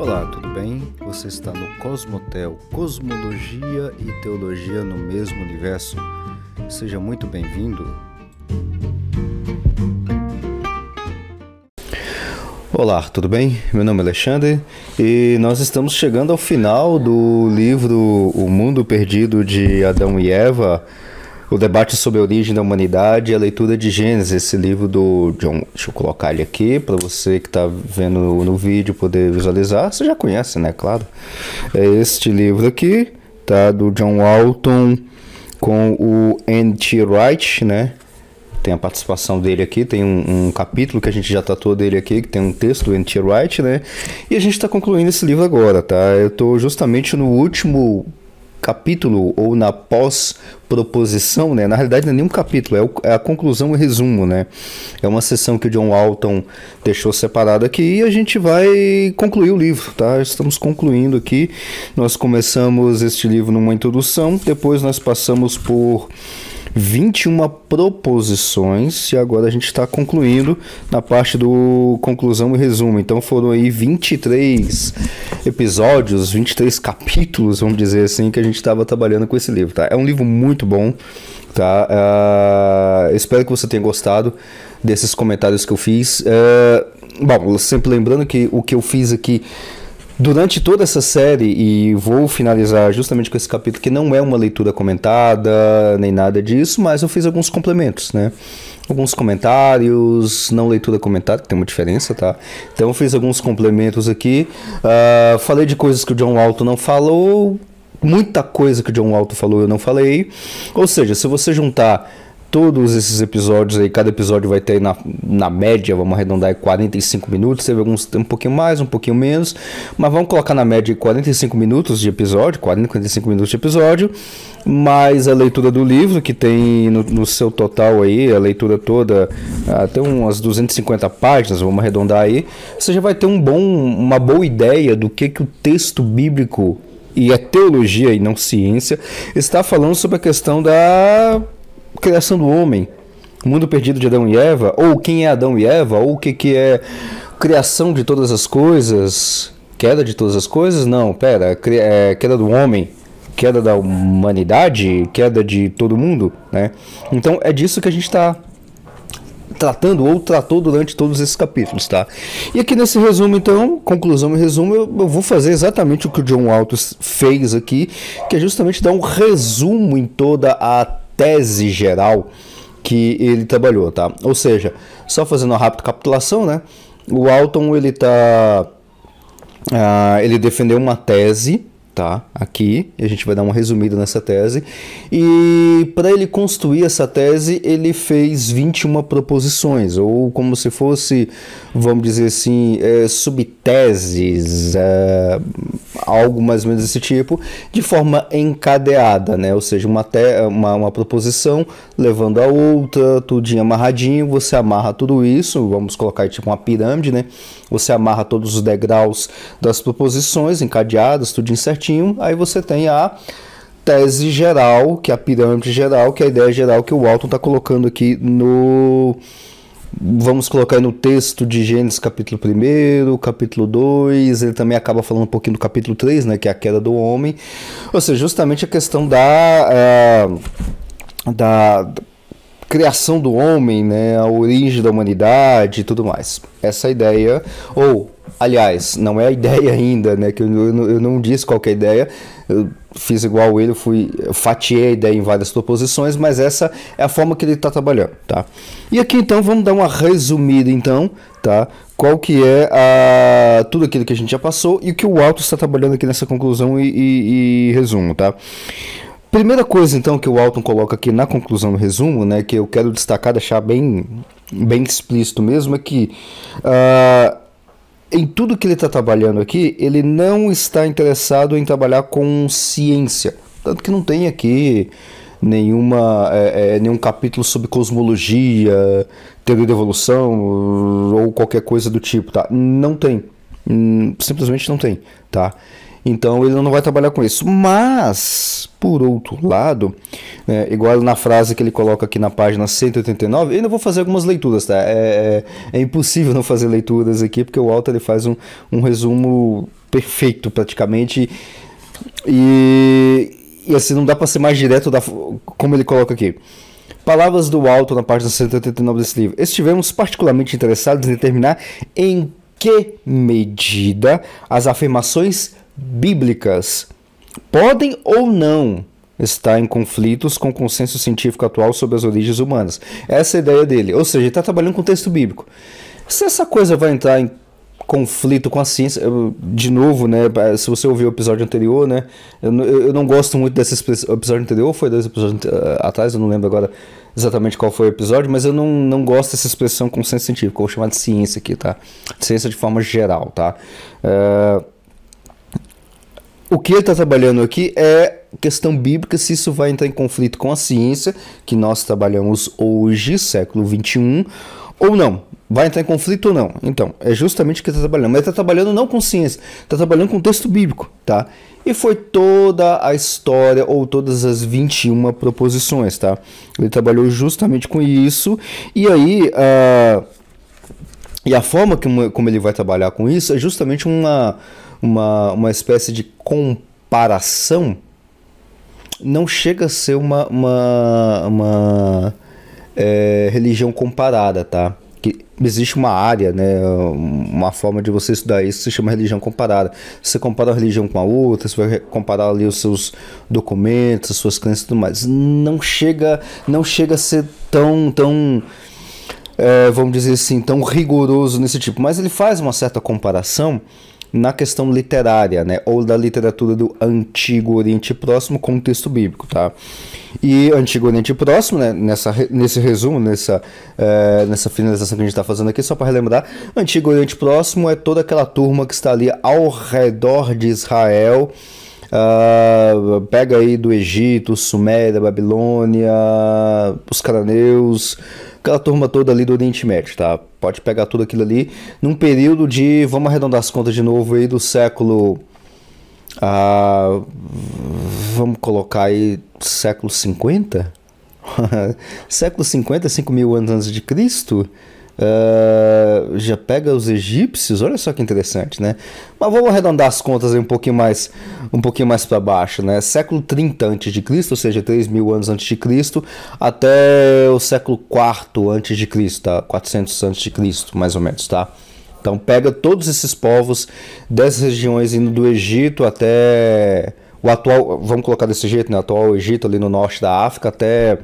Olá, tudo bem? Você está no Cosmotel, Cosmologia e Teologia no mesmo universo. Seja muito bem-vindo. Olá, tudo bem? Meu nome é Alexandre e nós estamos chegando ao final do livro O Mundo Perdido de Adão e Eva o debate sobre a origem da humanidade e a leitura de Gênesis, esse livro do John. Deixa eu colocar ele aqui para você que está vendo no, vídeo poder visualizar. Você já conhece, né? Claro. É este livro aqui, tá? Do John Walton com o N.T. Wright, né? Tem a participação dele aqui, tem um, um, capítulo que a gente já tratou dele aqui, que tem um texto do N.T. Wright, né? E a gente está concluindo esse livro agora, tá? Eu estou justamente no último capítulo ou na pós-proposição, né? Na realidade não é nenhum capítulo, é, o, é, a conclusão e resumo, né? É uma sessão que o John Walton deixou separada aqui e a gente vai concluir o livro, tá? Estamos concluindo aqui. Nós começamos este livro numa introdução, depois nós passamos por 21 proposições e agora a gente está concluindo na parte do conclusão e resumo. Então foram aí 23 episódios, 23 capítulos, vamos dizer assim, que a gente estava trabalhando com esse livro. Tá? É um livro muito bom. Tá? Uh, espero que você tenha gostado desses comentários que eu fiz. Uh, bom, sempre lembrando que o que eu fiz aqui Durante toda essa série, e vou finalizar justamente com esse capítulo, que não é uma leitura comentada, nem nada disso, mas eu fiz alguns complementos, né? Alguns comentários, não leitura comentada, que tem uma diferença, tá? Então eu fiz alguns complementos aqui. Uh, falei de coisas que o John Walton não falou, muita coisa que o John Walton falou eu não falei. Ou seja, se você juntar todos esses episódios aí, cada episódio vai ter na, na média, vamos arredondar 45 minutos, teve alguns um pouquinho mais, um pouquinho menos, mas vamos colocar na média 45 minutos de episódio, 40, 45 minutos de episódio, mais a leitura do livro, que tem no, no seu total aí, a leitura toda, até umas 250 páginas, vamos arredondar aí, você já vai ter um bom, uma boa ideia do que, que o texto bíblico e a teologia e não ciência está falando sobre a questão da criação do homem, o mundo perdido de Adão e Eva, ou quem é Adão e Eva, ou o que, que é criação de todas as coisas, queda de todas as coisas? Não, pera, é, queda do homem, queda da humanidade, queda de todo mundo, né? Então é disso que a gente está tratando ou tratou durante todos esses capítulos, tá? E aqui nesse resumo, então, conclusão e resumo, eu, eu vou fazer exatamente o que o John Altos fez aqui, que é justamente dar um resumo em toda a tese geral que ele trabalhou, tá? Ou seja, só fazendo uma rápida capitulação, né? O Alton ele tá, uh, ele defendeu uma tese tá? Aqui, a gente vai dar uma resumida nessa tese. E para ele construir essa tese, ele fez 21 proposições, ou como se fosse, vamos dizer assim, é, subteses, é, algo mais ou menos desse tipo, de forma encadeada, né? Ou seja, uma, uma, uma proposição levando a outra, tudinho amarradinho, você amarra tudo isso, vamos colocar tipo uma pirâmide, né? Você amarra todos os degraus das proposições encadeadas, tudo certinho, aí você tem a tese geral, que é a pirâmide geral, que é a ideia geral que o Walton está colocando aqui no. Vamos colocar no texto de Gênesis, capítulo 1, capítulo 2. Ele também acaba falando um pouquinho do capítulo 3, né, que é a queda do homem. Ou seja, justamente a questão da. Uh, da criação do homem, né, a origem da humanidade e tudo mais. Essa ideia, ou, aliás, não é a ideia ainda, né, que eu, eu, eu não disse qual é ideia, eu fiz igual ele, eu fui, fatiei a ideia em várias proposições, mas essa é a forma que ele está trabalhando, tá? E aqui então vamos dar uma resumida então, tá? Qual que é a, tudo aquilo que a gente já passou e o que o Alto está trabalhando aqui nessa conclusão e, e, e resumo, tá? Primeira coisa, então, que o Alton coloca aqui na conclusão do resumo, né, que eu quero destacar, deixar bem, bem explícito mesmo, é que uh, em tudo que ele está trabalhando aqui, ele não está interessado em trabalhar com ciência. Tanto que não tem aqui nenhuma, é, é, nenhum capítulo sobre cosmologia, teoria da evolução ou qualquer coisa do tipo, tá? Não tem. Hum, simplesmente não tem, tá? Então ele não vai trabalhar com isso. Mas, por outro lado, é, igual na frase que ele coloca aqui na página 189, eu ainda vou fazer algumas leituras, tá? É, é, é impossível não fazer leituras aqui, porque o Walter ele faz um, um resumo perfeito praticamente. E, e assim, não dá para ser mais direto da, como ele coloca aqui. Palavras do alto na página 189 desse livro. Estivemos particularmente interessados em determinar em que medida as afirmações bíblicas podem ou não estar em conflitos com o consenso científico atual sobre as origens humanas. Essa é a ideia dele. Ou seja, ele está trabalhando com texto bíblico. Se essa coisa vai entrar em conflito com a ciência, de novo, né? Se você ouviu o episódio anterior, né? Eu, eu não gosto muito desse episódio anterior, foi dois episódios uh, atrás, eu não lembro agora exatamente qual foi o episódio, mas eu não, não gosto dessa expressão consenso científico, eu vou chamar de ciência aqui, tá? Ciência de forma geral, tá? Uh, o que ele está trabalhando aqui é questão bíblica, se isso vai entrar em conflito com a ciência, que nós trabalhamos hoje, século 21, ou não. Vai entrar em conflito ou não? Então, é justamente o que está trabalhando. Mas está trabalhando não com ciência, está trabalhando com texto bíblico, tá? E foi toda a história, ou todas as 21 proposições, tá? Ele trabalhou justamente com isso. E aí, uh, e a forma que, como ele vai trabalhar com isso é justamente uma uma, uma espécie de comparação, não chega a ser uma, uma, uma é, religião comparada, tá? Que existe uma área, né, uma forma de você estudar isso se chama religião comparada. Você compara a religião com a outra, você vai comparar ali os seus documentos, as suas crenças e tudo mais. Não chega, não chega a ser tão, tão é, vamos dizer assim, tão rigoroso nesse tipo, mas ele faz uma certa comparação na questão literária, né, ou da literatura do Antigo Oriente Próximo com o texto bíblico, tá? E Antigo Oriente Próximo, né, nessa, nesse resumo, nessa, é, nessa finalização que a gente está fazendo aqui, só para relembrar, Antigo Oriente Próximo é toda aquela turma que está ali ao redor de Israel, Uh, pega aí do Egito, Suméria, Babilônia, os cananeus, aquela turma toda ali do Oriente Médio, tá? Pode pegar tudo aquilo ali num período de, vamos arredondar as contas de novo aí, do século. Ah, vamos colocar aí século 50? século 50, 5 mil anos antes de Cristo. Uh, já pega os egípcios, olha só que interessante, né? Mas vamos arredondar as contas um pouquinho mais, um pouquinho mais para baixo, né? Século 30 a.C., ou seja, 3 mil anos antes de Cristo, até o século 4 antes de Cristo, tá? 400 antes de Cristo, mais ou menos, tá? Então pega todos esses povos dessas regiões indo do Egito até o atual, vamos colocar desse jeito, né? O atual Egito ali no norte da África até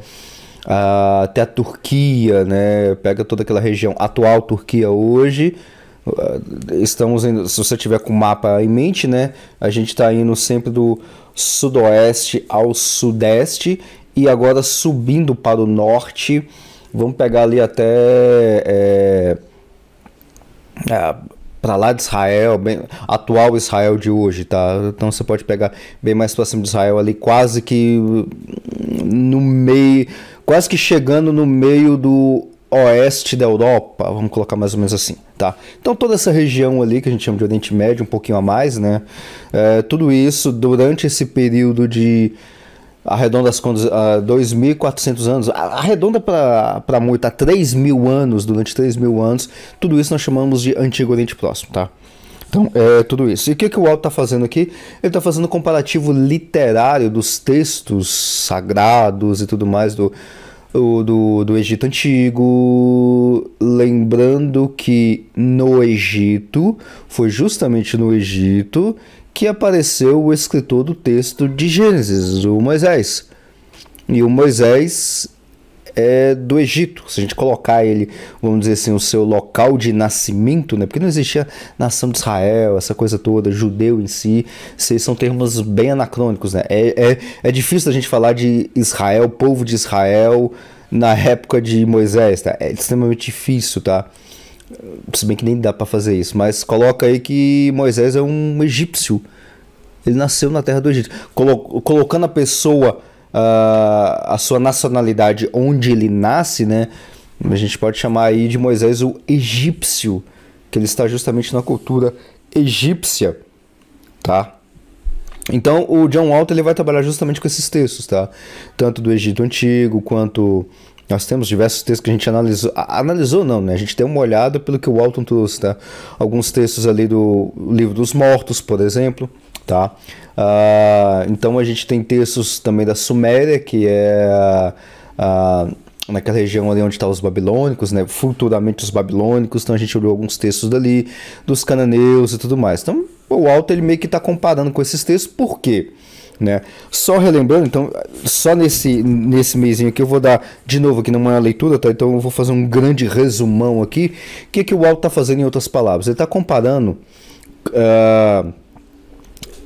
uh, até a Turquia, né? Pega toda aquela região atual Turquia hoje. Uh, estamos indo, se você tiver com o mapa em mente, né? A gente está indo sempre do sudoeste ao sudeste e agora subindo para o norte. Vamos pegar ali até é, para lá de Israel, bem, atual Israel de hoje, tá? Então você pode pegar bem mais próximo de Israel ali, quase que no meio quase que chegando no meio do oeste da Europa, vamos colocar mais ou menos assim, tá? Então toda essa região ali que a gente chama de Oriente Médio, um pouquinho a mais, né? É, tudo isso durante esse período de arredonda as contas, uh, 2.400 anos, arredonda para muito, a 3 mil anos, durante 3 mil anos, tudo isso nós chamamos de Antigo Oriente Próximo, tá? Então, é tudo isso. E o que, que o Alto está fazendo aqui? Ele está fazendo um comparativo literário dos textos sagrados e tudo mais do, do, do Egito Antigo. Lembrando que no Egito, foi justamente no Egito que apareceu o escritor do texto de Gênesis, o Moisés. E o Moisés é do Egito. Se a gente colocar ele, vamos dizer assim, o seu local de nascimento, né? Porque não existia nação de Israel, essa coisa toda, judeu em si. Esses são termos bem anacrônicos, né? É, é, é difícil a gente falar de Israel, povo de Israel, na época de Moisés, tá? É extremamente difícil, tá? Se bem que nem dá para fazer isso, mas coloca aí que Moisés é um egípcio. Ele nasceu na terra do Egito. Colo colocando a pessoa uh, a sua nacionalidade onde ele nasce, né? A gente pode chamar aí de Moisés o egípcio, que ele está justamente na cultura egípcia, tá? Então o John Walton ele vai trabalhar justamente com esses textos, tá? Tanto do Egito antigo quanto Nós temos diversos textos que a gente analisou. Analisou não, né? A gente deu uma olhada pelo que o Walton trouxe, tá? Alguns textos ali do Livro dos Mortos, por exemplo, tá? Uh, então a gente tem textos também da Suméria, que é uh, naquela região ali onde estão tá os babilônicos, né? Futuramente os babilônicos. Então a gente olhou alguns textos dali, dos cananeus e tudo mais. Então o Walton ele meio que está comparando com esses textos, por quê? Né? Só relembrando, então, só nesse, nesse mêsinho aqui eu vou dar de novo aqui numa leitura, tá? Então eu vou fazer um grande resumão aqui. O que, que o Walt está fazendo em outras palavras? Ele está comparando. Uh,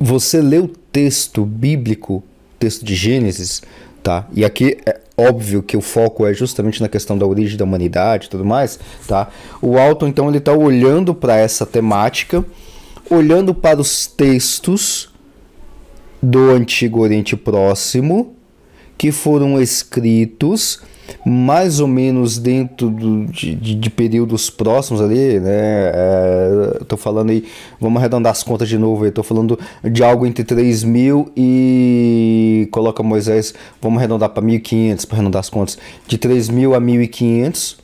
você lê o texto bíblico, texto de Gênesis, tá? E aqui é óbvio que o foco é justamente na questão da origem da humanidade e tudo mais, tá? O Alton então ele está olhando para essa temática, olhando para os textos do Antigo Oriente Próximo que foram escritos mais ou menos dentro do, de, de, períodos próximos ali, né? É, tô falando aí, vamos arredondar as contas de novo tô falando de algo entre 3 mil e coloca Moisés, vamos arredondar para 1500 para arredondar as contas, de 3 mil a 1500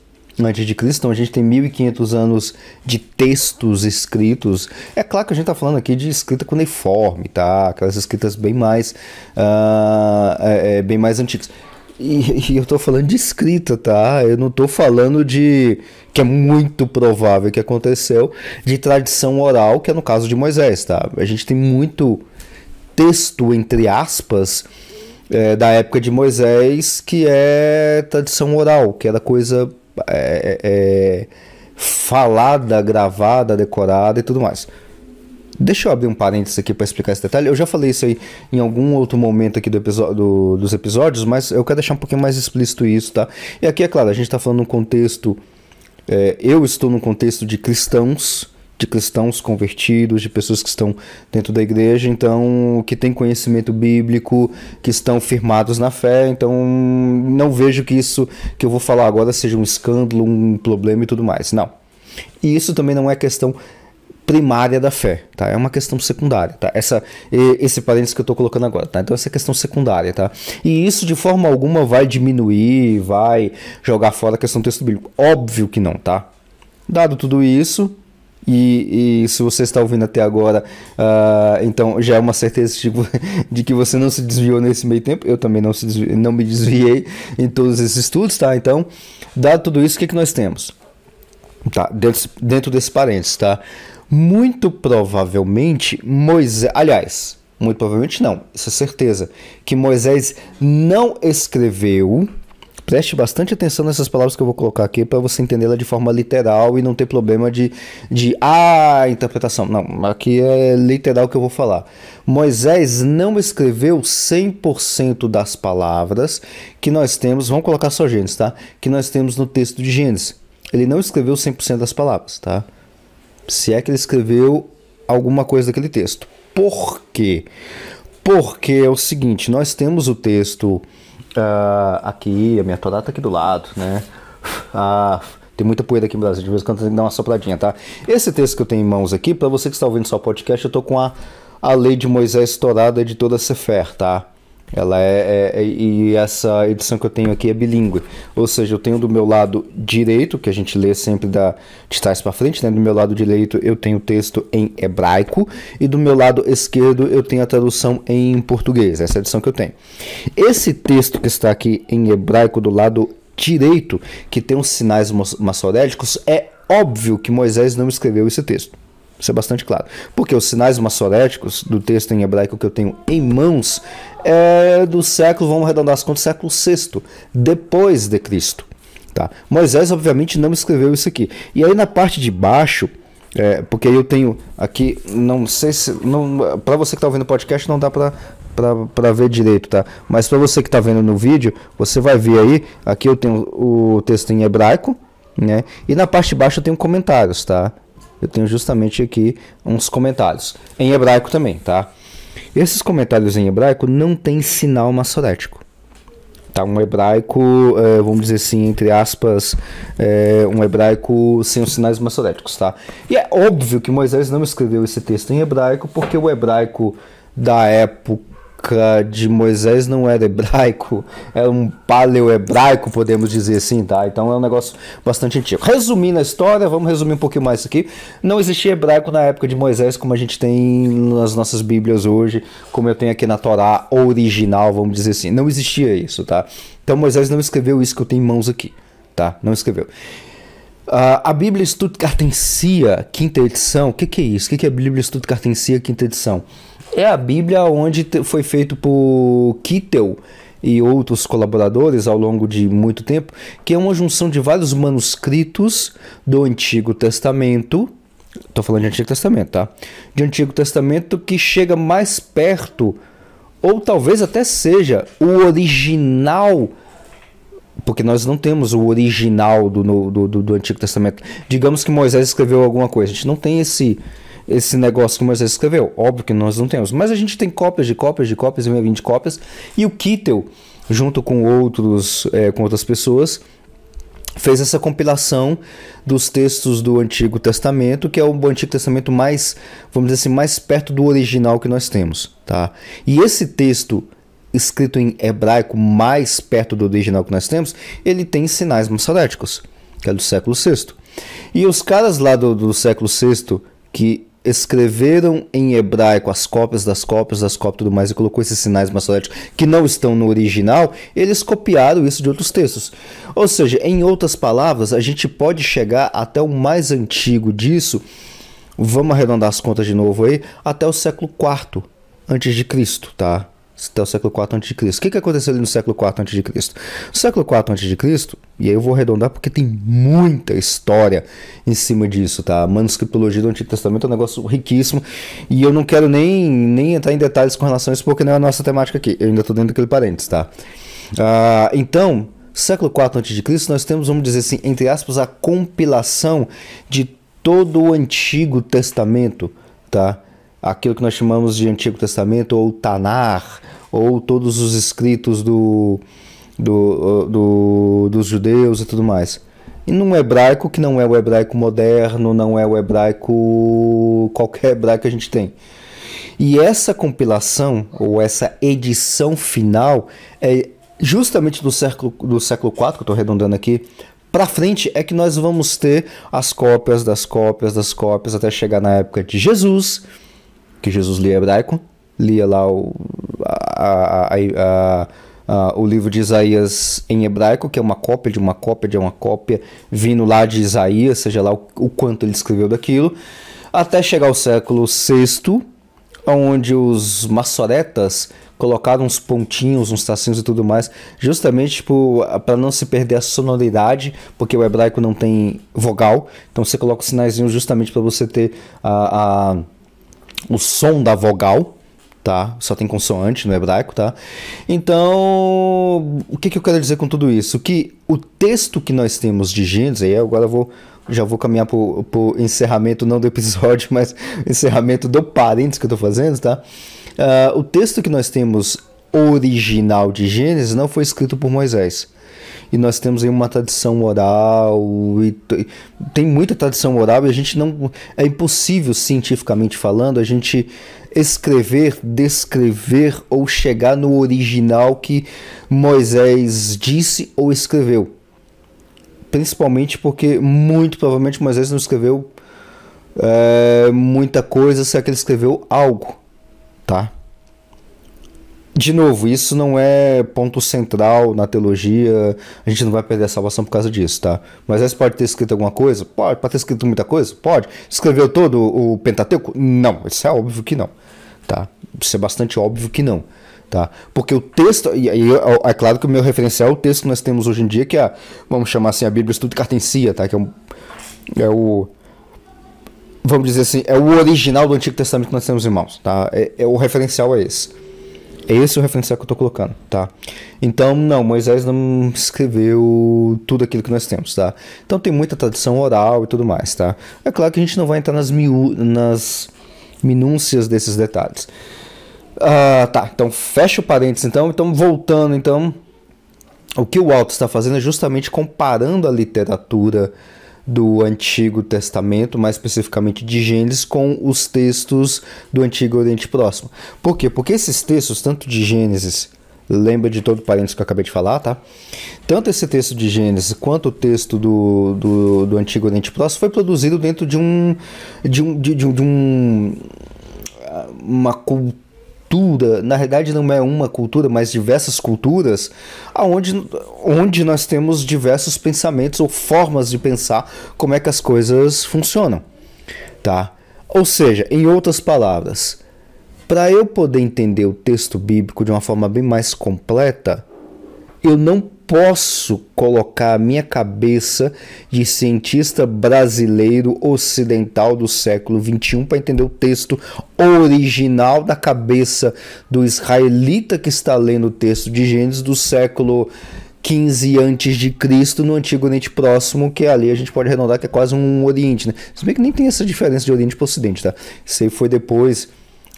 antes de Cristo, então a gente tem 1500 anos de textos escritos. É claro que a gente está falando aqui de escrita cuneiforme, tá? Aquelas escritas bem mais, uh, é, bem mais antigas. E, e eu estou falando de escrita, tá? Eu não estou falando de que é muito provável que aconteceu de tradição oral, que é no caso de Moisés, tá? A gente tem muito texto entre aspas é, da época de Moisés que é tradição oral, que era coisa é, é, é, falada, gravada, decorada e tudo mais. Deixa eu abrir um parênteses aqui para explicar esse detalhe. Eu já falei isso aí em algum outro momento aqui do do, dos episódios, mas eu quero deixar um pouquinho mais explícito isso, tá? E aqui é claro, a gente está falando num contexto. É, eu estou num contexto de cristãos de cristãos convertidos, de pessoas que estão dentro da igreja, então que têm conhecimento bíblico, que estão firmados na fé, então não vejo que isso que eu vou falar agora seja um escândalo, um problema e tudo mais. Não. E isso também não é questão primária da fé, tá? É uma questão secundária, tá? Essa, esse parênteses que eu estou colocando agora, tá? Então essa é questão secundária, tá? E isso de forma alguma vai diminuir, vai jogar fora a questão do texto bíblico. Óbvio que não, tá? Dado tudo isso, e, e, se você está ouvindo até agora, uh, então já é uma certeza de, de, que você não se desviou nesse meio tempo. Eu também não, se desviei, não me desviei em todos esses estudos, tá? Então, dado tudo isso, o que, que nós temos? Tá? Dentro, dentro desse parênteses, tá? Muito provavelmente Moisés. Aliás, muito provavelmente não, isso é certeza. Que Moisés não escreveu Preste bastante atenção nessas palavras que eu vou colocar aqui para você entendê-la de forma literal e não ter problema de, de ah, interpretação. Não, aqui é literal que eu vou falar. Moisés não escreveu 100% das palavras que nós temos, vamos colocar só Gênesis, tá? Que nós temos no texto de Gênesis. Ele não escreveu 100% das palavras, tá? Se é que ele escreveu alguma coisa daquele texto. Por quê? Porque é o seguinte, nós temos o texto Uh, aqui, a minha torá tá aqui do lado, né? Ah, tem muita poeira aqui no Brasil, de vez em quando tem que dar uma sopradinha, tá? Esse texto que eu tenho em mãos aqui, para você que está ouvindo só podcast, eu tô com a, a lei de Moisés estourada de toda a Sefer, tá? Ela é, é, é, e essa edição que eu tenho aqui é bilíngue, ou seja, eu tenho do meu lado direito, que a gente lê sempre da, de trás para frente, né? Do meu lado direito eu tenho o texto em hebraico e do meu lado esquerdo eu tenho a tradução em português. Essa é a edição que eu tenho. Esse texto que está aqui em hebraico do lado direito, que tem os sinais maçoréticos, é óbvio que Moisés não escreveu esse texto. Isso é bastante claro. Porque os sinais maçoréticos do texto em hebraico que eu tenho em mãos é do século, vamos arredondar as contas, século VI, depois de Cristo. Tá? Moisés, obviamente, não escreveu isso aqui. E aí na parte de baixo, é, porque eu tenho aqui, não sei se. Para você que está ouvindo o podcast, não dá para para ver direito, tá? Mas para você que está vendo no vídeo, você vai ver aí, aqui eu tenho o texto em hebraico, né? E na parte de baixo eu tenho comentários, tá? Eu tenho justamente aqui uns comentários em hebraico também, tá? Esses comentários em hebraico não tem sinal maçorético. Tá, um hebraico, é, vamos dizer assim, entre aspas, é, um hebraico sem os sinais maçoréticos, tá? E é óbvio que Moisés não escreveu esse texto em hebraico porque o hebraico da época de Moisés não era hebraico, era um paleo-hebraico, podemos dizer assim, tá? Então é um negócio bastante antigo. Resumindo a história, vamos resumir um pouquinho mais isso aqui. Não existia hebraico na época de Moisés, como a gente tem nas nossas Bíblias hoje, como eu tenho aqui na Torá original, vamos dizer assim. Não existia isso, tá? Então Moisés não escreveu isso que eu tenho em mãos aqui, tá? Não escreveu. Uh, a Bíblia Stuttgartensia, quinta edição, o que, que é isso? O que, que é a Bíblia Stuttgartensia, quinta edição? É a Bíblia onde foi feito por Kittel e outros colaboradores ao longo de muito tempo, que é uma junção de vários manuscritos do Antigo Testamento. Estou falando de Antigo Testamento, tá? De Antigo Testamento que chega mais perto, ou talvez até seja o original porque nós não temos o original do, do, do, do, Antigo Testamento. Digamos que Moisés escreveu alguma coisa, a gente não tem esse esse negócio que Moisés escreveu. Óbvio que nós não temos, mas a gente tem cópias de cópias de cópias e 20 cópias. E o Kittel, junto com outros, é, com outras pessoas, fez essa compilação dos textos do Antigo Testamento, que é o Antigo Testamento mais, vamos dizer assim, mais perto do original que nós temos, tá? E esse texto escrito em hebraico mais perto do original que nós temos, ele tem sinais maçoréticos, que é do século VI. E os caras lá do, do século VI que escreveram em hebraico as cópias das cópias das cópias e tudo mais e colocou esses sinais maçoréticos que não estão no original, eles copiaram isso de outros textos. Ou seja, em outras palavras, a gente pode chegar até o mais antigo disso, vamos arredondar as contas de novo aí, até o século IV antes de Cristo, tá? Até o século IV a.C. O que, que aconteceu ali no século IV a.C.? No século IV a.C., e aí eu vou arredondar porque tem muita história em cima disso, tá? A manuscriptologia do Antigo Testamento é um negócio riquíssimo e eu não quero nem, nem entrar em detalhes com relação a isso porque não é a nossa temática aqui. Eu ainda estou dentro daquele parênteses, tá? Uh, então, século IV a.C., nós temos, vamos dizer assim, entre aspas, a compilação de todo o Antigo Testamento, tá? aquilo que nós chamamos de Antigo Testamento ou Tanar, ou todos os escritos do, do, do, dos judeus e tudo mais. E num hebraico que não é o hebraico moderno, não é o hebraico qualquer hebraico que a gente tem. E essa compilação, ou essa edição final, é justamente do século, do século IV, que eu estou arredondando aqui, para frente é que nós vamos ter as cópias das cópias das cópias até chegar na época de Jesus, que Jesus lia hebraico, lia lá o, a, a, a, o livro de Isaías em hebraico, que é uma cópia de uma cópia de uma cópia, vindo lá de Isaías, seja lá o, o quanto ele escreveu daquilo, até chegar ao século VI, onde os maçoretas colocaram uns pontinhos, uns tracinhos e tudo mais, justamente tipo, para não se perder a sonoridade, porque o hebraico não tem vogal, então você coloca os sinaizinhos justamente para você ter a, a o som da vogal, tá? Só tem consoante no hebraico, tá? Então, o que, que eu quero dizer com tudo isso? Que o texto que nós temos de Gênesis, aí agora eu vou já vou caminhar para o encerramento, não do episódio, mas encerramento do parênteses que eu estou fazendo, tá? Uh, o texto que nós temos original de Gênesis não foi escrito por Moisés e nós temos aí uma tradição oral e tem muita tradição oral e a gente não é impossível cientificamente falando a gente escrever, descrever ou chegar no original que Moisés disse ou escreveu. Principalmente porque muito provavelmente Moisés não escreveu é, muita coisa, se é que ele escreveu algo, tá? De novo, isso não é ponto central na teologia, a gente não vai perder a salvação por causa disso, tá? Mas aí pode ter escrito alguma coisa? Pode. Pode ter escrito muita coisa? Pode. Escreveu todo o Pentateuco? Não, isso é óbvio que não, tá? Isso é bastante óbvio que não, tá? Porque o texto, e aí é, é claro que o meu referencial é o texto que nós temos hoje em dia, que é, vamos chamar assim, a Bíblia Estudo Cartencia, tá? Que é, um, é o vamos dizer assim, é o original do Antigo Testamento que nós temos em mãos, tá? É, é o referencial é esse. É esse o referencial que eu estou colocando, tá? Então, não, Moisés não escreveu tudo aquilo que nós temos, tá? Então tem muita tradição oral e tudo mais, tá? É claro que a gente não vai entrar nas, miú nas minúcias desses detalhes. Ah, tá, então fecha o parênteses então. Então, voltando, então, o que o Alto está fazendo é justamente comparando a literatura do Antigo Testamento, mais especificamente de Gênesis, com os textos do Antigo Oriente Próximo. Por quê? Porque esses textos, tanto de Gênesis, lembra de todo o parênteses que eu acabei de falar, tá? Tanto esse texto de Gênesis quanto o texto do, do, do Antigo Oriente Próximo foi produzido dentro de um. de um. de, de, de um uma cultura, na realidade não é uma cultura, mas diversas culturas, aonde, onde nós temos diversos pensamentos ou formas de pensar como é que as coisas funcionam, tá? Ou seja, em outras palavras, para eu poder entender o texto bíblico de uma forma bem mais completa, eu não posso colocar a minha cabeça de cientista brasileiro ocidental do século 21 para entender o texto original da cabeça do israelita que está lendo o texto de Gênesis do século 15 antes de Cristo no Antigo Oriente Próximo, que ali a gente pode arredondar que é quase um Oriente, né? Se bem que nem tem essa diferença de Oriente para Ocidente, tá? Isso aí foi depois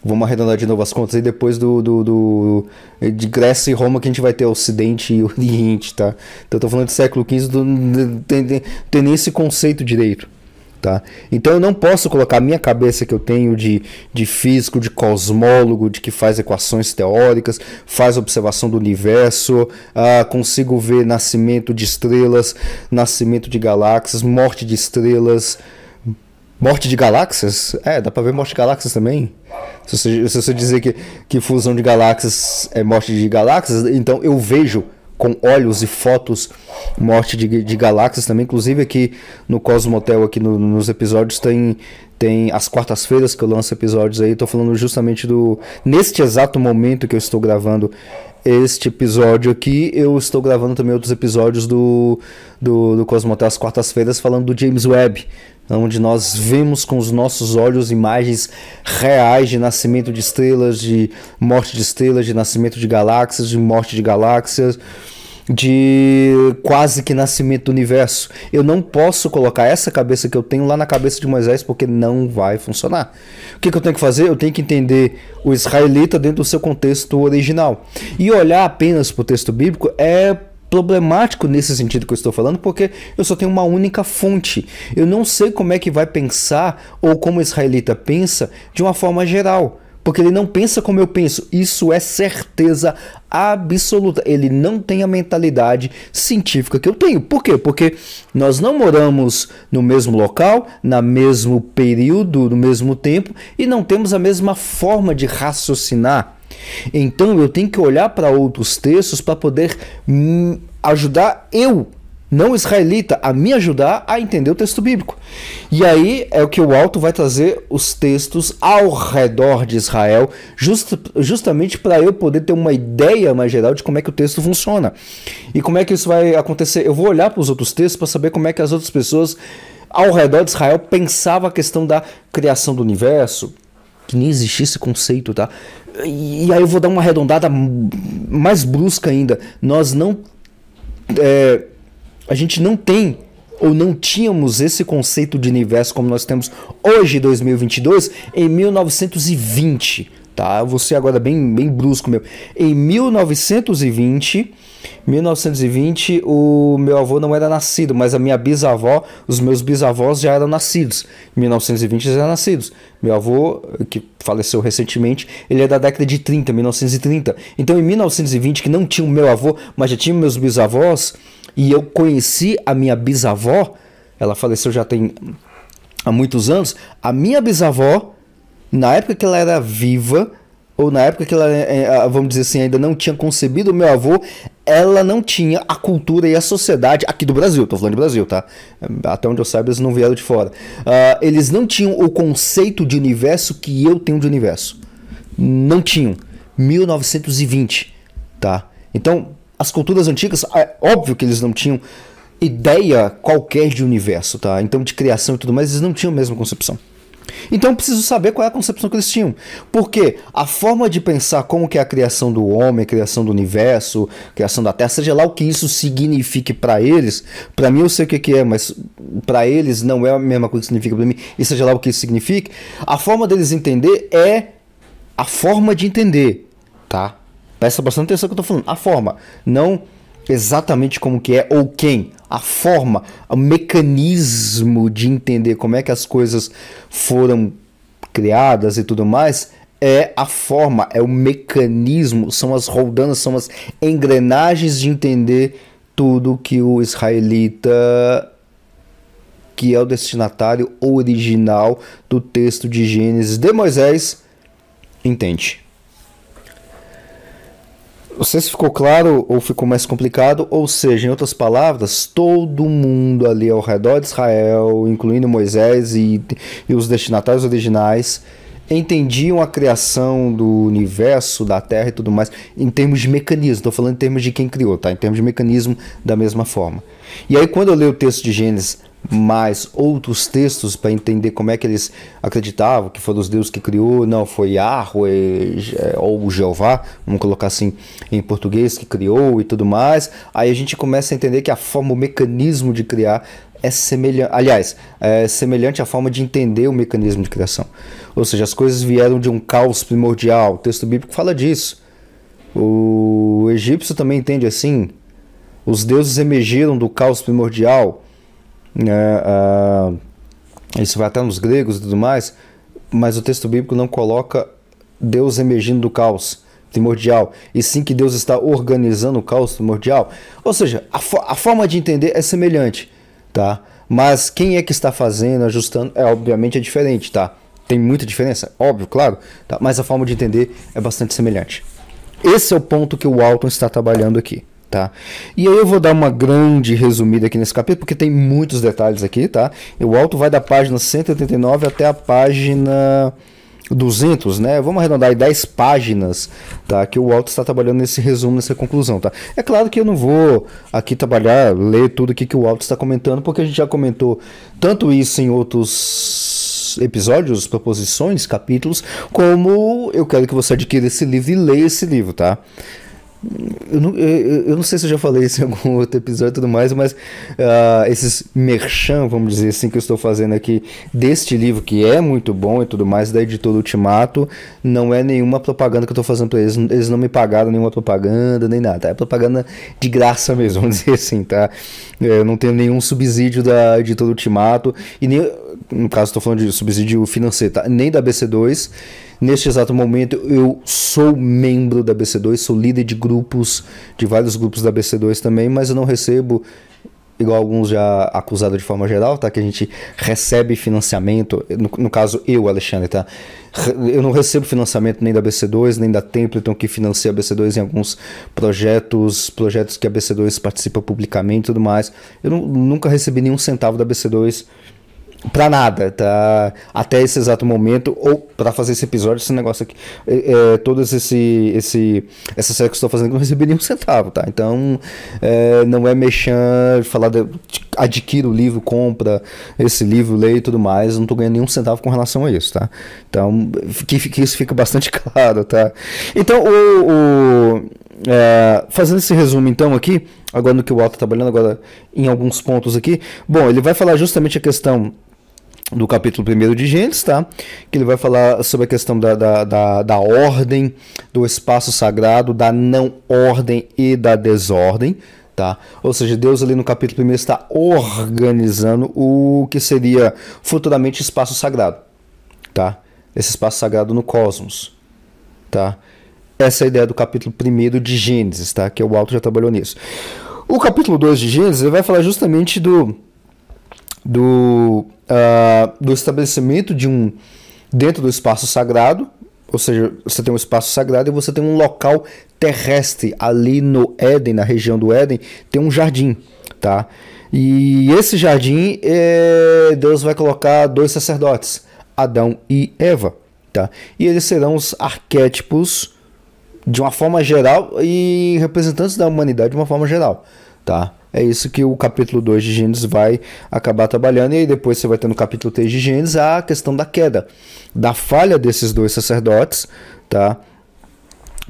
Vamos arredondar de novo as contas aí depois do, do, do, de Grécia e Roma que a gente vai ter Ocidente e Oriente, tá? Então eu tô falando do século XV, do, tem, tem, tem nem esse conceito direito, tá? Então eu não posso colocar a minha cabeça que eu tenho de, de físico, de cosmólogo, de que faz equações teóricas, faz observação do universo, ah, consigo ver nascimento de estrelas, nascimento de galáxias, morte de estrelas, morte de galáxias? É, dá pra ver morte de galáxias também. Se você, se você dizer que, que fusão de galáxias é morte de galáxias, então eu vejo com olhos e fotos morte de, de galáxias também. Inclusive aqui no Cosmotel, aqui no, nos episódios, tem, tem as quartas-feiras que eu lanço episódios aí. Estou falando justamente do. Neste exato momento que eu estou gravando este episódio aqui, eu estou gravando também outros episódios do, do, do Cosmotel às quartas-feiras falando do James Webb onde nós vemos com os nossos olhos imagens reais de nascimento de estrelas, de morte de estrelas, de nascimento de galáxias, de morte de galáxias, de quase que nascimento do universo. Eu não posso colocar essa cabeça que eu tenho lá na cabeça de Moisés porque não vai funcionar. O que, que eu tenho que fazer? Eu tenho que entender o israelita dentro do seu contexto original. E olhar apenas para o texto bíblico é problemático nesse sentido que eu estou falando, porque eu só tenho uma única fonte. Eu não sei como é que vai pensar ou como o israelita pensa de uma forma geral. Porque ele não pensa como eu penso. Isso é certeza absoluta. Ele não tem a mentalidade científica que eu tenho. Por quê? Porque nós não moramos no mesmo local, no mesmo período, no mesmo tempo e não temos a mesma forma de raciocinar. Então eu tenho que olhar para outros textos para poder hum, ajudar eu, não israelita, a me ajudar a entender o texto bíblico. E aí é o que o alto vai trazer os textos ao redor de Israel, just, justamente para eu poder ter uma ideia mais geral de como é que o texto funciona. E como é que isso vai acontecer? Eu vou olhar para os outros textos para saber como é que as outras pessoas ao redor de Israel pensavam a questão da criação do universo, que nem existia esse conceito, tá? E aí eu vou dar uma arredondada mais brusca ainda. Nós não. É, a gente não tem ou não tínhamos esse conceito de universo como nós temos hoje, 2022, em 1920. Tá? Eu vou ser agora bem, bem brusco meu. Em 1920 1920, o meu avô não era nascido, mas a minha bisavó, os meus bisavós já eram nascidos. Em 1920 já eram nascidos. Meu avô, que faleceu recentemente, ele é da década de 30, 1930. Então, em 1920, que não tinha o meu avô, mas já tinha meus bisavós, e eu conheci a minha bisavó, ela faleceu já tem há muitos anos. A minha bisavó, na época que ela era viva, ou na época que ela, é, é, vamos dizer assim, ainda não tinha concebido o meu avô, ela não tinha a cultura e a sociedade aqui do Brasil, tô falando de Brasil, tá? Até onde eu saiba, eles não vieram de fora. Uh, eles não tinham o conceito de universo que eu tenho de universo. Não tinham. 1920, tá? Então, as culturas antigas, é óbvio que eles não tinham ideia qualquer de universo, tá? Então, de criação e tudo mais, eles não tinham a mesma concepção. Então preciso saber qual é a concepção que eles tinham. Porque a forma de pensar como que é a criação do homem, a criação do universo, a criação da Terra, seja lá o que isso signifique para eles, para mim eu sei o que, que é, mas para eles não é a mesma coisa que significa para mim, e seja lá o que isso signifique, a forma deles entender é a forma de entender, tá? Presta bastante atenção no que eu tô falando. A forma, não exatamente como que é ou quem. A forma, o mecanismo de entender como é que as coisas foram criadas e tudo mais é a forma, é o mecanismo, são as roldanas, são as engrenagens de entender tudo que o israelita que é o destinatário original do texto de Gênesis de Moisés entende. Não sei se ficou claro ou ficou mais complicado, ou seja, em outras palavras, todo mundo ali ao redor de Israel, incluindo Moisés e, e os destinatários originais, entendiam a criação do universo, da Terra e tudo mais, em termos de mecanismo. Estou falando em termos de quem criou, tá? Em termos de mecanismo, da mesma forma. E aí, quando eu leio o texto de Gênesis mais outros textos para entender como é que eles acreditavam que foram os deuses que criou, não, foi Yahweh ou Jeová, vamos colocar assim em português, que criou e tudo mais. Aí a gente começa a entender que a forma, o mecanismo de criar é semelhante, aliás, é semelhante à forma de entender o mecanismo de criação. Ou seja, as coisas vieram de um caos primordial. O texto bíblico fala disso. O egípcio também entende assim. Os deuses emergiram do caos primordial é, é, isso vai até nos gregos e tudo mais, mas o texto bíblico não coloca Deus emergindo do caos primordial, e sim que Deus está organizando o caos primordial. Ou seja, a, fo a forma de entender é semelhante, tá? Mas quem é que está fazendo, ajustando, é obviamente é diferente, tá? Tem muita diferença, óbvio, claro, tá? mas a forma de entender é bastante semelhante. Esse é o ponto que o Alton está trabalhando aqui. Tá? E aí eu vou dar uma grande resumida aqui nesse capítulo, porque tem muitos detalhes aqui, tá? O alto vai da página 189 até a página 200, né? Vamos arredondar aí 10 páginas, tá? Que o Alto está trabalhando nesse resumo, nessa conclusão, tá? É claro que eu não vou aqui trabalhar, ler tudo aqui que o Alto está comentando, porque a gente já comentou tanto isso em outros episódios, proposições, capítulos, como eu quero que você adquira esse livro e leia esse livro, tá? Eu não, eu, eu não, sei se eu já falei isso em algum outro episódio e tudo mais, mas uh, esses merchan, vamos dizer assim, que eu estou fazendo aqui deste livro, que é muito bom e tudo mais, da editora Ultimato, não é nenhuma propaganda que eu estou fazendo para eles. Eles não me pagaram nenhuma propaganda, nem nada. É propaganda de graça mesmo, vamos dizer assim, tá? Eu não tenho nenhum subsídio da editora Ultimato, e nem, no caso, estou falando de subsídio financeiro, tá? Nem da BC2 Neste exato momento, eu sou membro da BC2, sou líder de grupos, de vários grupos da BC2 também, mas eu não recebo, igual alguns já acusados de forma geral, tá? Que a gente recebe financiamento, no, no caso eu, Alexandre, tá? Eu não recebo financiamento nem da BC2, nem da Templeton, que financia a BC2 em alguns projetos, projetos que a BC2 participa publicamente e tudo mais. Eu não, nunca recebi nenhum centavo da BC2 Pra nada, tá? Até esse exato momento, ou para fazer esse episódio, esse negócio aqui, é, é, todos esse, esse, essa série que eu estou fazendo, eu não recebi nenhum centavo, tá? Então, é, não é mexer, falar, de, adquira o livro, compra esse livro, leia e tudo mais, não tô ganhando nenhum centavo com relação a isso, tá? Então, que, que isso fica bastante claro, tá? Então, o, o é, fazendo esse resumo então aqui, agora no que o Alto está trabalhando, agora em alguns pontos aqui, bom, ele vai falar justamente a questão do capítulo 1 de Gênesis, tá? Que ele vai falar sobre a questão da, da, da, da, ordem, do espaço sagrado, da não ordem e da desordem, tá? Ou seja, Deus ali no capítulo 1 está organizando o que seria futuramente espaço sagrado, tá? Esse espaço sagrado no cosmos, tá? Essa é a ideia do capítulo 1 de Gênesis, tá? Que o Alto já trabalhou nisso. O capítulo 2 de Gênesis ele vai falar justamente do do, do estabelecimento de um dentro do espaço sagrado, ou seja, você tem um espaço sagrado e você tem um local terrestre ali no Éden, na região do Éden, tem um jardim, tá? E esse jardim, é, Deus vai colocar dois sacerdotes, Adão e Eva, tá? E eles serão os arquétipos de uma forma geral e representantes da humanidade de uma forma geral, tá? É isso que o capítulo 2 de Gênesis vai acabar trabalhando, e aí depois você vai ter no capítulo 3 de Gênesis a questão da queda, da falha desses dois sacerdotes, tá?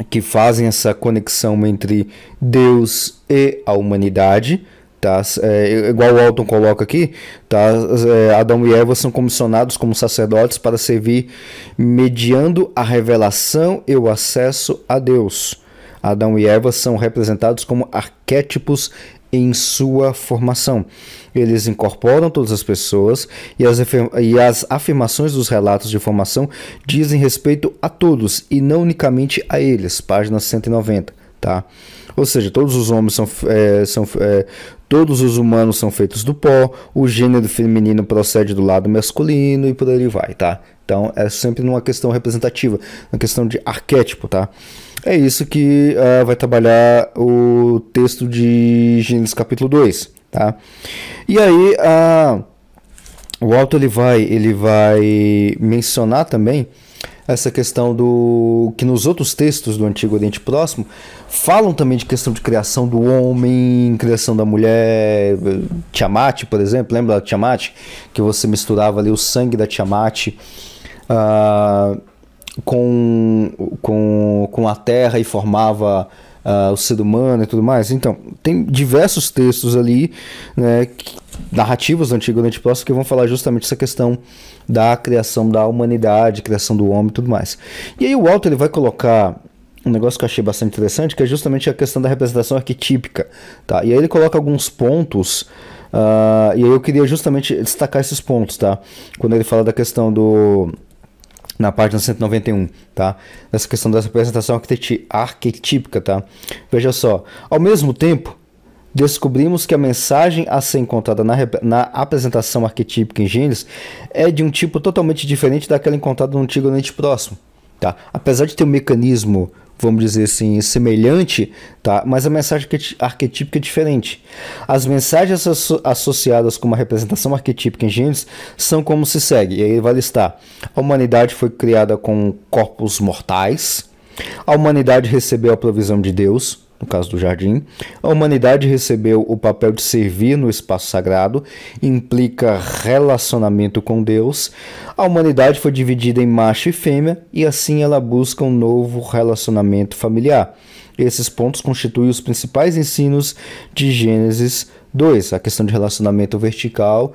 Que fazem essa conexão entre Deus e a humanidade, tá? É, igual o Alton coloca aqui, tá? É, Adão e Eva são comissionados como sacerdotes para servir mediando a revelação e o acesso a Deus. Adão e Eva são representados como arquétipos em sua formação. Eles incorporam todas as pessoas e as, e as afirmações dos relatos de formação dizem respeito a todos e não unicamente a eles. Página 190, tá? Ou seja, todos os homens são, é, são é, todos os humanos são feitos do pó, o gênero feminino procede do lado masculino e por aí vai, tá? Então é sempre numa questão representativa, uma questão de arquétipo, tá? É isso que uh, vai trabalhar o texto de Gênesis capítulo 2, tá? E aí, uh, o auto ele vai, ele vai mencionar também essa questão do que nos outros textos do Antigo Oriente Próximo falam também de questão de criação do homem, criação da mulher, Tiamat, por exemplo, lembra da Tiamat que você misturava ali o sangue da Tiamat uh, com, com, com a terra e formava uh, o ser humano e tudo mais. Então, tem diversos textos ali, né, que, narrativas do Antigo Oriente Próximo que vão falar justamente essa questão da criação da humanidade, criação do homem e tudo mais. E aí o Walter ele vai colocar um negócio que eu achei bastante interessante, que é justamente a questão da representação arquetípica. Tá? E aí ele coloca alguns pontos, uh, e aí eu queria justamente destacar esses pontos, tá? Quando ele fala da questão do na página 191, tá? Essa questão dessa representação arquetípica, tá? Veja só, ao mesmo tempo, descobrimos que a mensagem a ser encontrada na, na apresentação arquetípica em Gênesis é de um tipo totalmente diferente daquela encontrada no Antigo Oriente Próximo, tá? Apesar de ter um mecanismo vamos dizer assim, semelhante, tá? mas a mensagem arquetípica é diferente. As mensagens asso associadas com uma representação arquetípica em Gênesis são como se segue, e aí vai listar. A humanidade foi criada com corpos mortais, a humanidade recebeu a provisão de Deus, no caso do jardim. A humanidade recebeu o papel de servir no espaço sagrado, implica relacionamento com Deus. A humanidade foi dividida em macho e fêmea e assim ela busca um novo relacionamento familiar. Esses pontos constituem os principais ensinos de Gênesis 2, a questão de relacionamento vertical,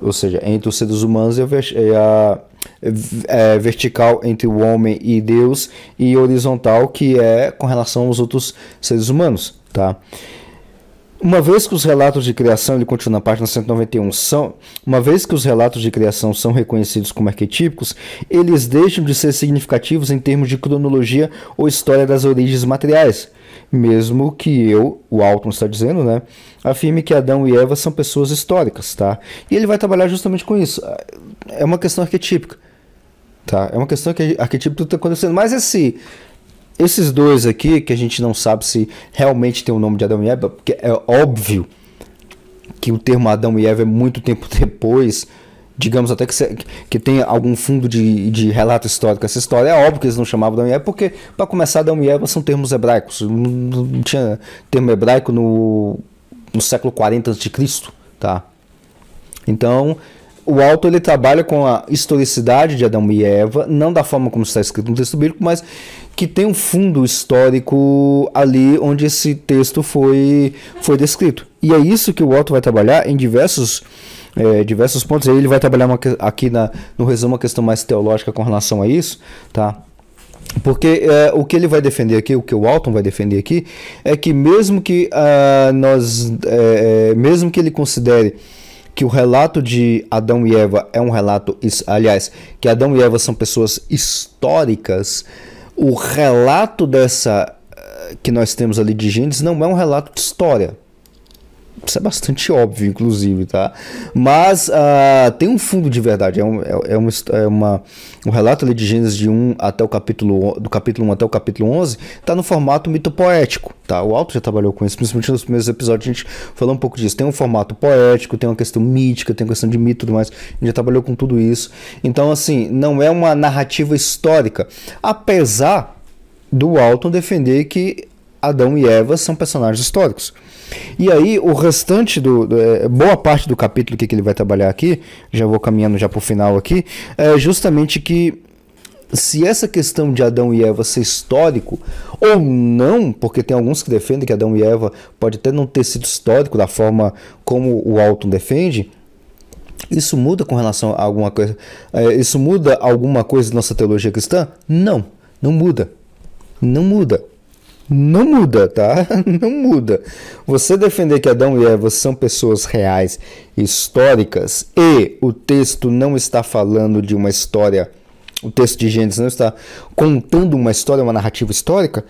ou seja, entre os seres humanos e a, é, vertical entre o homem e Deus e horizontal que é com relação aos outros seres humanos, tá? Uma vez que os relatos de criação, ele continua na página 191, são, uma vez que os relatos de criação são reconhecidos como arquetípicos, eles deixam de ser significativos em termos de cronologia ou história das origens materiais, mesmo que eu, o Alton está dizendo, né, afirme que Adão e Eva são pessoas históricas, tá? E ele vai trabalhar justamente com isso. É uma questão arquetípica. Tá? É uma questão que arquetípico tudo está acontecendo. Mas esse, esses dois aqui, que a gente não sabe se realmente tem o nome de Adão e Eva, porque é óbvio que o termo Adão e Eva é muito tempo depois, digamos até que, se, que tem algum fundo de, de relato histórico essa história. É óbvio que eles não chamavam Adão e Eva, porque, para começar, Adão e Eva são termos hebraicos. Não, tinha termo hebraico no, no século 40 a.C., tá? Então, o Alto ele trabalha com a historicidade de Adão e Eva, não da forma como está escrito no texto bíblico, mas que tem um fundo histórico ali onde esse texto foi, foi descrito. E é isso que o Alto vai trabalhar em diversos, é, diversos pontos. Aí ele vai trabalhar uma, aqui na, no resumo uma questão mais teológica com relação a isso, tá? Porque é, o que ele vai defender aqui, o que o Alton vai defender aqui, é que mesmo que uh, nós, é, mesmo que ele considere que o relato de Adão e Eva é um relato, aliás, que Adão e Eva são pessoas históricas, o relato dessa eh, que nós temos ali de Gênesis não é um relato de história. Isso é bastante óbvio, inclusive, tá? Mas uh, tem um fundo de verdade. É, um, é, é, uma, é uma, um relato ali de Gênesis de 1 até o capítulo, do capítulo 1 até o capítulo 11, tá no formato mito poético, tá? O Alto já trabalhou com isso, principalmente nos primeiros episódios a gente falou um pouco disso. Tem um formato poético, tem uma questão mítica, tem uma questão de mito e tudo mais. A gente já trabalhou com tudo isso. Então, assim, não é uma narrativa histórica. Apesar do Alton defender que Adão e Eva são personagens históricos. E aí, o restante do. é, boa parte do capítulo que, ele vai trabalhar aqui, já vou caminhando já para o final aqui, é justamente que se essa questão de Adão e Eva ser histórico ou não, porque tem alguns que defendem que Adão e Eva pode até não ter sido histórico da forma como o Alton defende, isso muda com relação a alguma coisa? É, isso muda alguma coisa da nossa teologia cristã? Não, não muda. Não muda. Não muda, tá? Não muda. Você defender que Adão e Eva são pessoas reais, históricas, e o texto não está falando de uma história, o texto de Gênesis não está contando uma história, uma narrativa histórica,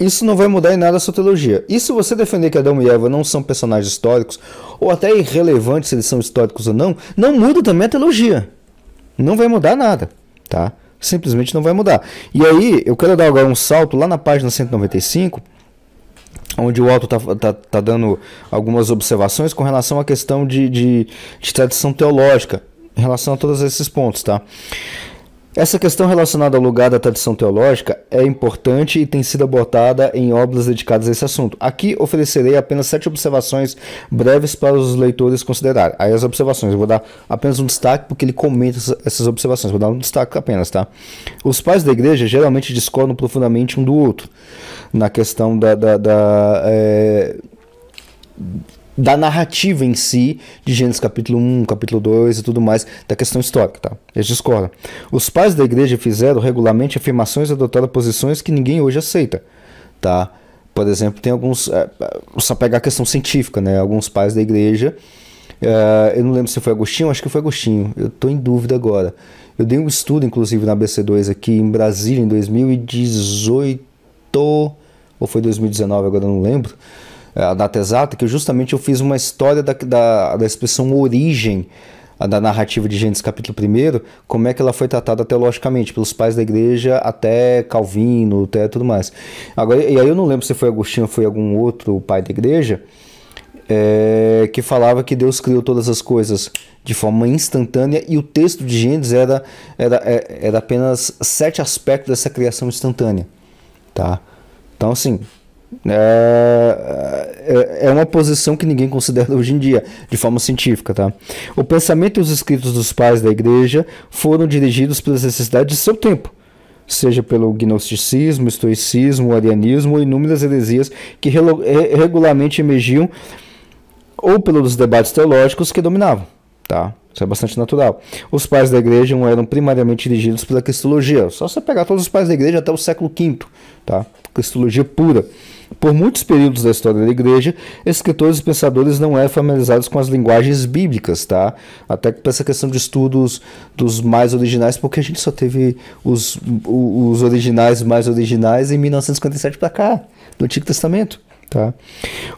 isso não vai mudar em nada a sua teologia. E se você defender que Adão e Eva não são personagens históricos, ou até irrelevante se eles são históricos ou não, não muda também a teologia. Não vai mudar nada, tá? Simplesmente não vai mudar. E aí, eu quero dar agora um salto lá na página 195, onde o Otto está tá, tá dando algumas observações com relação à questão de, de, de tradição teológica, em relação a todos esses pontos, tá? Essa questão relacionada ao lugar da tradição teológica é importante e tem sido abordada em obras dedicadas a esse assunto. Aqui oferecerei apenas sete observações breves para os leitores considerarem. Aí as observações, eu vou dar apenas um destaque porque ele comenta essas observações, vou dar um destaque apenas, tá? Os pais da igreja geralmente discordam profundamente um do outro na questão da, da, da é da narrativa em si, de Gênesis capítulo 1, capítulo 2 e tudo mais, da questão histórica, tá? Eles discordam. Os pais da igreja fizeram regularmente afirmações e adotaram posições que ninguém hoje aceita, tá? Por exemplo, tem alguns. É, só pegar a questão científica, né? Alguns pais da igreja. É, eu não lembro se foi Agostinho, acho que foi Agostinho. Eu estou em dúvida agora. Eu dei um estudo, inclusive, na BC2 aqui em Brasília, em 2018. Ou foi 2019, agora não lembro é, a data exata, que justamente eu fiz uma história da, da, da expressão origem da narrativa de Gênesis capítulo 1, como é que ela foi tratada teologicamente, pelos pais da igreja até Calvino, até tudo mais. Agora, e aí eu não lembro se foi Agostinho ou foi algum outro pai da igreja, é, que falava que Deus criou todas as coisas de forma instantânea e o texto de Gênesis era, era, é, era apenas sete aspectos dessa criação instantânea. Tá? Então, assim, é, é, é uma posição que ninguém considera hoje em dia, de forma científica. Tá? O pensamento e os escritos dos pais da igreja foram dirigidos pelas necessidades de seu tempo, seja pelo gnosticismo, estoicismo, arianismo e inúmeras heresias que regularmente emergiam ou pelos debates teológicos que dominavam. Tá? Isso é bastante natural. Os pais da igreja eram primariamente dirigidos pela cristologia. Só você pegar todos os pais da igreja até o século V, tá? Cristologia pura. Por muitos períodos da história da igreja, escritores e pensadores não eram familiarizados com as linguagens bíblicas, tá? Até para essa questão de estudos dos mais originais, porque a gente só teve os, os originais mais originais em 1957 para cá, do Antigo Testamento. Tá?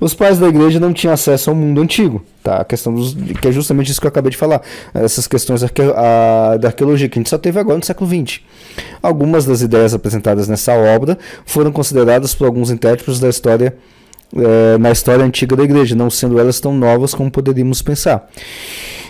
Os pais da igreja não tinham acesso ao mundo antigo, tá? A questão dos, que é justamente isso que eu acabei de falar, essas questões arque, a, da arqueologia que a gente só teve agora no século XX. Algumas das ideias apresentadas nessa obra foram consideradas por alguns intérpretes da história é, na história antiga da igreja, não sendo elas tão novas como poderíamos pensar.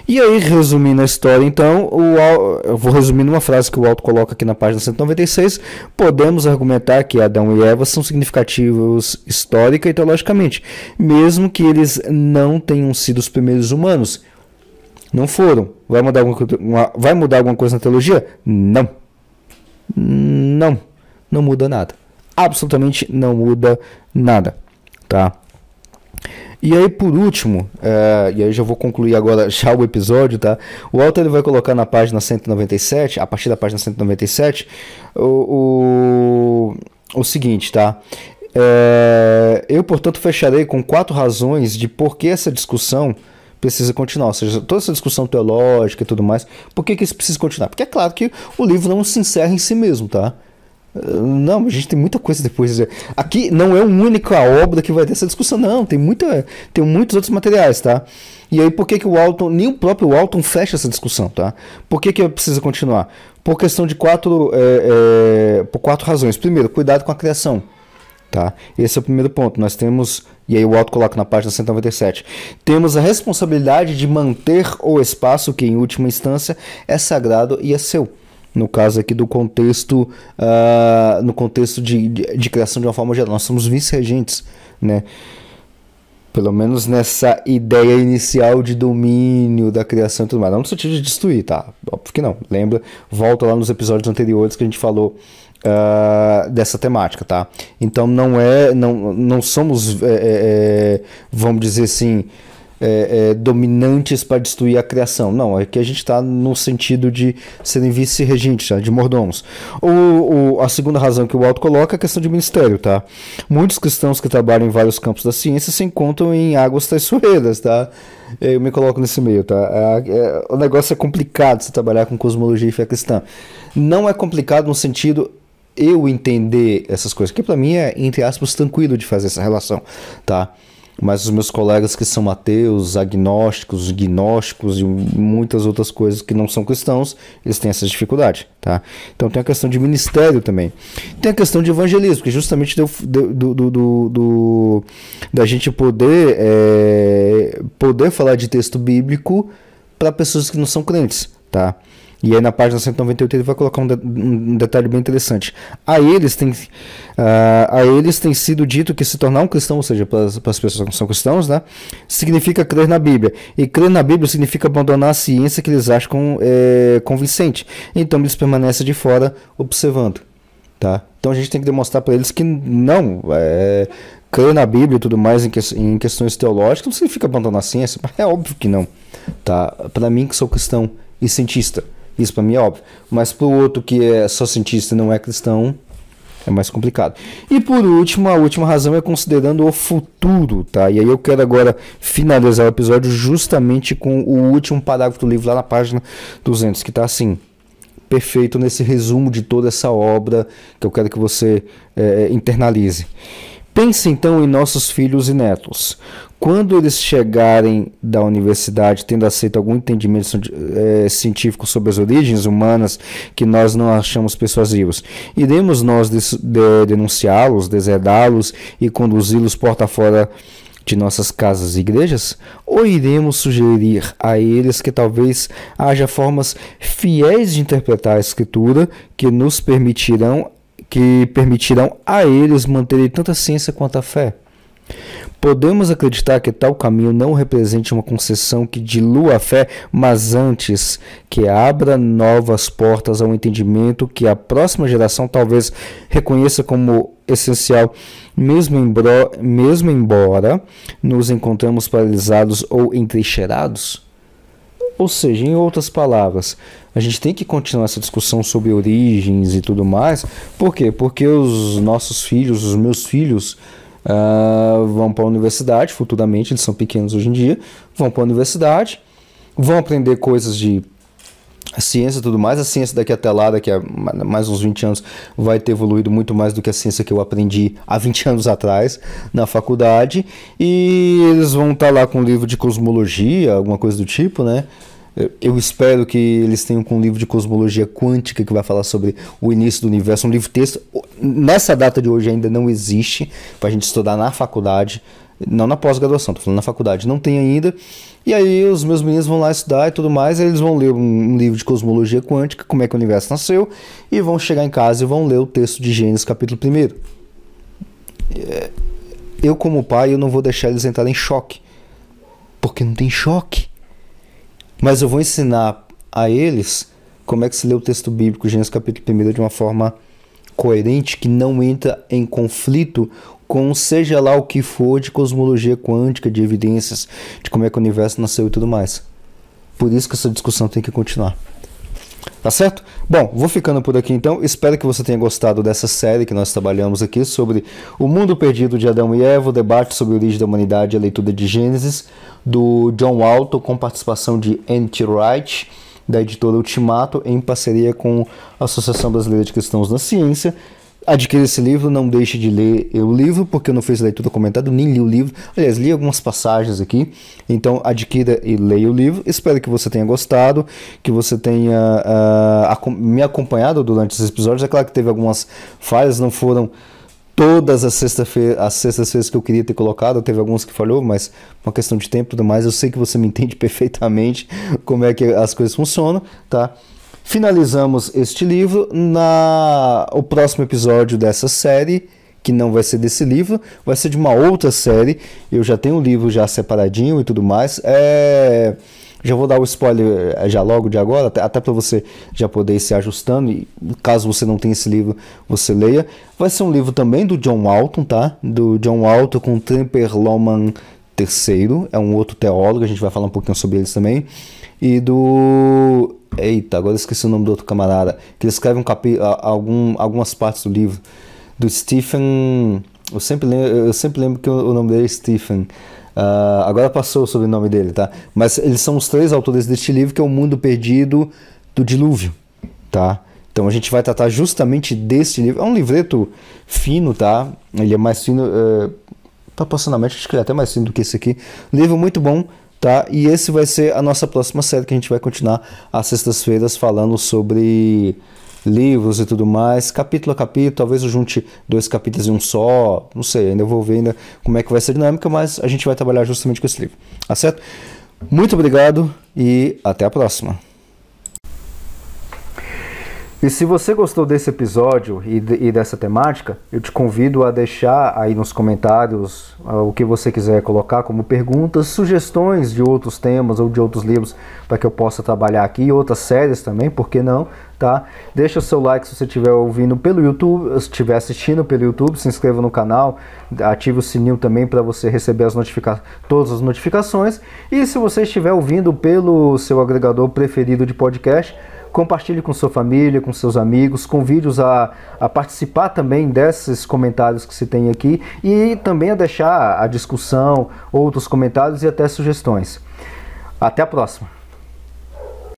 E aí, resumindo a história, então, o, eu vou resumir numa frase que o Alto coloca aqui na página 196. Podemos argumentar que Adão e Eva são significativos histórica e teologicamente, mesmo que eles não tenham sido os primeiros humanos. Não foram. Vai mudar alguma, vai mudar alguma coisa na teologia? Não. Não. Não muda nada. Absolutamente não muda nada. Tá? E aí, por último, é, e aí já vou concluir agora já o episódio, tá? O Walter ele vai colocar na página 197, a partir da página 197, o, o, o seguinte, tá? É, eu, portanto, fecharei com quatro razões de por que essa discussão precisa continuar. Ou seja, toda essa discussão teológica e tudo mais, por que, que isso precisa continuar? Porque é claro que o livro não se encerra em si mesmo, tá? Não, a gente tem muita coisa depois. Aqui não é uma única obra que vai ter essa discussão, não. Tem, muita, tem muitos outros materiais, tá? E aí, por que, que o Alton, nem o próprio Alton fecha essa discussão, tá? Por que, que precisa continuar? Por questão de quatro, é, é, por quatro razões. Primeiro, cuidado com a criação. Tá? Esse é o primeiro ponto. Nós temos, e aí o Alto coloca na página 197, temos a responsabilidade de manter o espaço que, em última instância, é sagrado e é seu no caso aqui do contexto, uh, no contexto de, de, de, criação de uma forma geral. Nós somos vice-regentes, né? Pelo menos nessa ideia inicial de domínio da criação e tudo mais. Não no sentido de destruir, tá? Óbvio que não. Lembra? Volta lá nos episódios anteriores que a gente falou uh, dessa temática, tá? Então não é, não, não somos, é, é, vamos dizer assim, é, é, dominantes para destruir a criação. Não, é que a gente está no sentido de serem vice-regentes, tá? de mordomos. O, o, a segunda razão que o Alto coloca é a questão de ministério. Tá? Muitos cristãos que trabalham em vários campos da ciência se encontram em águas traiçoeiras. Tá? Eu me coloco nesse meio. Tá? É, é, o negócio é complicado se trabalhar com cosmologia e fé cristã. Não é complicado no sentido eu entender essas coisas, que para mim é, entre aspas, tranquilo de fazer essa relação, tá? Mas os meus colegas que são ateus, agnósticos, gnósticos e muitas outras coisas que não são cristãos, eles têm essa dificuldade, tá? Então tem a questão de ministério também. Tem a questão de evangelismo, que justamente do, do, do, do, do da gente poder, é, poder falar de texto bíblico para pessoas que não são crentes, tá? E aí na página 198 ele vai colocar um, de, um detalhe bem interessante. A eles, tem, uh, a eles tem sido dito que se tornar um cristão, ou seja, para as pessoas que são cristãos, né, significa crer na Bíblia. E crer na Bíblia significa abandonar a ciência que eles acham é, convincente. Então eles permanecem de fora observando. Tá? Então a gente tem que demonstrar para eles que não, é, crer na Bíblia e tudo mais em, que, em questões teológicas não significa abandonar a ciência. É óbvio que não. Tá? Para mim que sou cristão e cientista, isso para mim é óbvio. Mas para o outro que é só cientista e não é cristão, é mais complicado. E por último, a última razão é considerando o futuro, tá? E aí eu quero agora finalizar o episódio justamente com o último parágrafo do livro lá na página 200, que está assim, perfeito nesse resumo de toda essa obra que eu quero que você é, internalize. Pense então em nossos filhos e netos. Quando eles chegarem da universidade tendo aceito algum entendimento é, científico sobre as origens humanas que nós não achamos persuasivos, iremos nós de, de, denunciá-los, deserdá-los e conduzi-los porta fora de nossas casas e igrejas? Ou iremos sugerir a eles que talvez haja formas fiéis de interpretar a Escritura que nos permitirão que permitirão a eles manterem tanta ciência quanto a fé. Podemos acreditar que tal caminho não represente uma concessão que dilua a fé, mas antes que abra novas portas ao entendimento que a próxima geração talvez reconheça como essencial, mesmo embora, mesmo embora nos encontramos paralisados ou entrincheirados? Ou seja, em outras palavras, a gente tem que continuar essa discussão sobre origens e tudo mais. Por quê? Porque os nossos filhos, os meus filhos, uh, vão para a universidade futuramente, eles são pequenos hoje em dia, vão para a universidade, vão aprender coisas de ciência e tudo mais. A ciência daqui até lá, daqui a mais uns 20 anos, vai ter evoluído muito mais do que a ciência que eu aprendi há 20 anos atrás na faculdade. E eles vão estar lá com um livro de cosmologia, alguma coisa do tipo, né? Eu espero que eles tenham com um livro de cosmologia quântica que vai falar sobre o início do universo, um livro texto. Nessa data de hoje ainda não existe para a gente estudar na faculdade, não na pós-graduação, estou falando na faculdade, não tem ainda. E aí os meus meninos vão lá estudar e tudo mais, eles vão ler um, um livro de cosmologia quântica, como é que o universo nasceu, e vão chegar em casa e vão ler o texto de Gênesis capítulo 1. É, eu como pai, eu não vou deixar eles entrarem em choque, porque não tem choque. Mas eu vou ensinar a eles como é que se lê o texto bíblico, Gênesis capítulo 1, de uma forma coerente, que não entra em conflito com seja lá o que for de cosmologia quântica, de evidências, de como é que o universo nasceu e tudo mais. Por isso que essa discussão tem que continuar. Tá certo? Bom, vou ficando por aqui então. Espero que você tenha gostado dessa série que nós trabalhamos aqui sobre o mundo perdido de Adão e Eva, o debate sobre a origem da humanidade e a leitura de Gênesis, do John Walton, com participação de N.T. Wright, da editora Ultimato, em parceria com a Associação Brasileira de Cristãos na Ciência adquira esse livro, não deixe de ler o livro, porque eu não fiz leitura comentada, nem li o livro. Aliás, li algumas passagens aqui. Então, adquira e leia o livro. Espero que você tenha gostado, que você tenha uh, me acompanhado durante esses episódios. É claro que teve algumas falhas, não foram todas as sextas-feiras as sextas que eu queria ter colocado, teve alguns que falhou, mas uma questão de tempo e tudo mais, eu sei que você me entende perfeitamente como é que as coisas funcionam, tá? Finalizamos este livro. Na o próximo episódio dessa série, que não vai ser desse livro, vai ser de uma outra série. Eu já tenho o livro já separadinho e tudo mais. É já vou dar o spoiler é, já logo de agora, até, para você já poder ir se ajustando. E caso você não tenha esse livro, você leia. Vai ser um livro também do John Walton, tá? Do John Walton com Tremper Loman III, é um outro teólogo, a gente vai falar um pouquinho sobre eles também, e do. Eita, agora esqueci o nome do outro camarada, que ele escreve um capi... algum, algumas partes do livro, do Stephen. Eu sempre lembro, eu sempre lembro que o nome dele é Stephen. Uh, agora passou o sobrenome dele, tá? Mas eles são os três autores deste livro, que é O Mundo Perdido do Dilúvio, tá? Então a gente vai tratar justamente deste livro. É um livreto fino, tá? Ele é mais fino, uh, proporcionalmente, acho que ele é até mais fino do que esse aqui. Livro muito bom, tá? E esse vai ser a nossa próxima série que a gente vai continuar às sextas-feiras falando sobre livros e tudo mais, capítulo a capítulo, talvez eu junte dois capítulos em um só, não sei, ainda vou ver ainda como é que vai ser a dinâmica, mas a gente vai trabalhar justamente com esse livro, tá certo? Muito obrigado e até a próxima. E se você gostou desse episódio e, e, dessa temática, eu te convido a deixar aí nos comentários uh, o que você quiser colocar como perguntas, sugestões de outros temas ou de outros livros para que eu possa trabalhar aqui, outras séries também, por que não, tá? Deixa o seu like se você estiver ouvindo pelo YouTube, se estiver assistindo pelo YouTube, se inscreva no canal, ative o sininho também para você receber as notifica todas as notificações. E se você estiver ouvindo pelo seu agregador preferido de podcast, compartilhe com sua família, com seus amigos, convide-os a, a participar também desses comentários que se tem aqui e também a deixar a discussão, outros comentários e até sugestões. Até a próxima!